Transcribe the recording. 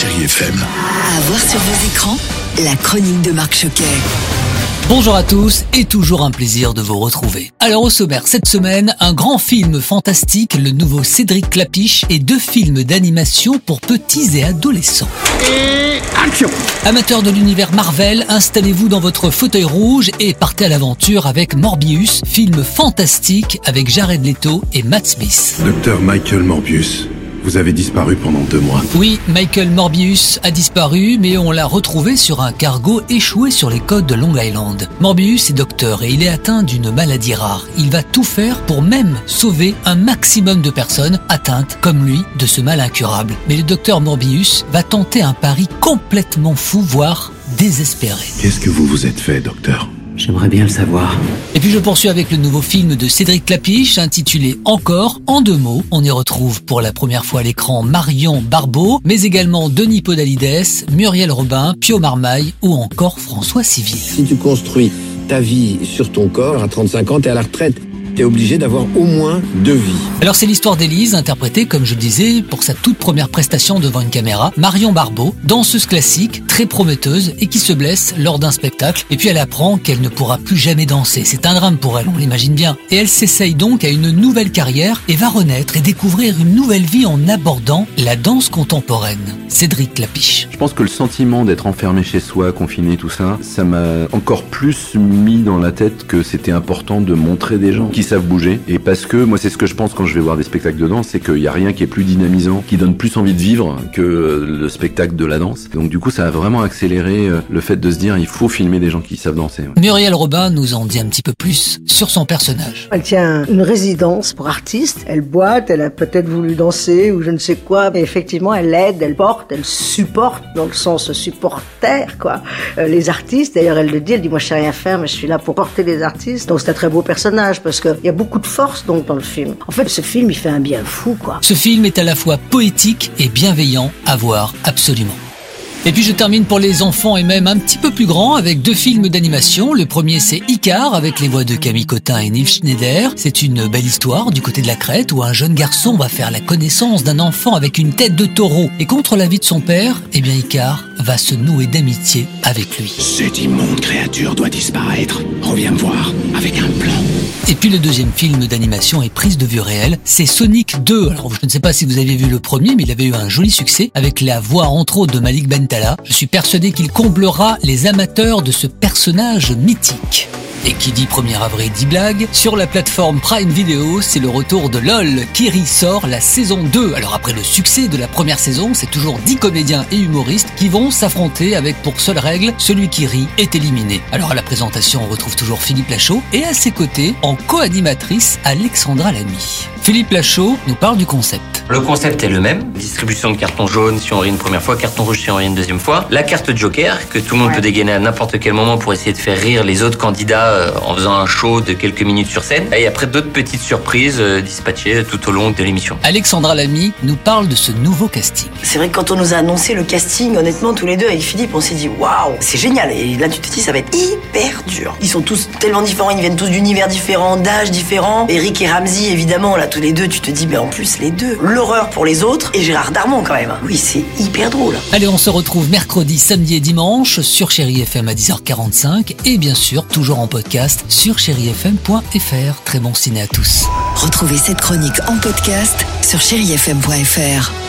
Chérie FM. À voir sur vos écrans, la chronique de Marc Choquet. Bonjour à tous et toujours un plaisir de vous retrouver. Alors au sommaire cette semaine, un grand film fantastique, le nouveau Cédric Clapiche et deux films d'animation pour petits et adolescents. Et action Amateurs de l'univers Marvel, installez-vous dans votre fauteuil rouge et partez à l'aventure avec Morbius, film fantastique avec Jared Leto et Matt Smith. Docteur Michael Morbius, vous avez disparu pendant deux mois. Oui, Michael Morbius a disparu, mais on l'a retrouvé sur un cargo échoué sur les côtes de Long Island. Morbius est docteur et il est atteint d'une maladie rare. Il va tout faire pour même sauver un maximum de personnes atteintes, comme lui, de ce mal incurable. Mais le docteur Morbius va tenter un pari complètement fou, voire désespéré. Qu'est-ce que vous vous êtes fait, docteur? J'aimerais bien le savoir. Et puis je poursuis avec le nouveau film de Cédric Clapiche intitulé Encore en deux mots. On y retrouve pour la première fois à l'écran Marion Barbeau, mais également Denis Podalides, Muriel Robin, Pio Marmaille ou encore François Civil. Si tu construis ta vie sur ton corps, à 35 ans, t'es à la retraite. T'es obligé d'avoir au moins deux vies. Alors c'est l'histoire d'Élise, interprétée, comme je le disais, pour sa toute première prestation devant une caméra, Marion Barbeau, danseuse classique, très prometteuse et qui se blesse lors d'un spectacle. Et puis elle apprend qu'elle ne pourra plus jamais danser. C'est un drame pour elle, on l'imagine bien. Et elle s'essaye donc à une nouvelle carrière et va renaître et découvrir une nouvelle vie en abordant la danse contemporaine. Cédric Lapiche. Je pense que le sentiment d'être enfermé chez soi, confiné, tout ça, ça m'a encore plus mis dans la tête que c'était important de montrer des gens qui savent bouger. Et parce que moi, c'est ce que je pense quand je vais voir des spectacles de danse, c'est qu'il n'y a rien qui est plus dynamisant, qui donne plus envie de vivre que le spectacle de la danse. Donc du coup, ça a vraiment accéléré euh, le fait de se dire, il faut filmer des gens qui savent danser. Muriel Robin nous en dit un petit peu plus sur son personnage. Elle tient une résidence pour artistes. Elle boite, elle a peut-être voulu danser ou je ne sais quoi. Mais effectivement, elle aide, elle porte, elle supporte dans le sens supporter, quoi. Euh, les artistes, d'ailleurs, elle le dit, elle dit, moi, je sais rien faire, mais je suis là pour porter les artistes. Donc, c'est un très beau personnage parce qu'il y a beaucoup de force, donc, dans le film. En fait, ce film, il fait un bien fou, quoi. Ce film est à la fois poétique et bienveillant à voir absolument. Et puis je termine pour les enfants et même un petit peu plus grands avec deux films d'animation. Le premier c'est Icar avec les voix de Camille Cotin et Neil Schneider. C'est une belle histoire du côté de la Crète où un jeune garçon va faire la connaissance d'un enfant avec une tête de taureau. Et contre l'avis de son père, eh bien Icar va se nouer d'amitié avec lui. Cette immonde créature doit disparaître. Reviens me voir avec un plan. Et puis le deuxième film d'animation est prise de vue réelle, c'est Sonic 2. Alors je ne sais pas si vous avez vu le premier, mais il avait eu un joli succès avec la voix entre autres de Malik Bentala. Je suis persuadé qu'il comblera les amateurs de ce personnage mythique. Et qui dit 1er avril dit blague, sur la plateforme Prime Video, c'est le retour de LOL qui ressort la saison 2. Alors après le succès de la première saison, c'est toujours 10 comédiens et humoristes qui vont s'affronter avec pour seule règle, celui qui rit est éliminé. Alors à la présentation, on retrouve toujours Philippe Lachaud et à ses côtés, en co-animatrice, Alexandra Lamy. Philippe Lachaud nous parle du concept. Le concept est le même. Distribution de cartons jaunes si on rit une première fois, carton rouge si on rit une deuxième fois. La carte Joker que tout le monde peut dégainer à n'importe quel moment pour essayer de faire rire les autres candidats euh, en faisant un show de quelques minutes sur scène. Et après d'autres petites surprises euh, dispatchées tout au long de l'émission. Alexandra Lamy nous parle de ce nouveau casting. C'est vrai que quand on nous a annoncé le casting, honnêtement, tous les deux avec Philippe, on s'est dit waouh, c'est génial. Et là, tu te dis, ça va être hyper dur. Ils sont tous tellement différents, ils viennent tous d'univers différents, d'âges différents. Eric et Ramsey, évidemment, là, tous les deux, tu te dis, mais en plus, les deux. L'horreur pour les autres et Gérard Darmon, quand même. Oui, c'est hyper drôle. Allez, on se retrouve mercredi, samedi et dimanche sur Chéri FM à 10h45 et bien sûr, toujours en podcast sur chérifm.fr. Très bon ciné à tous. Retrouvez cette chronique en podcast sur chérifm.fr.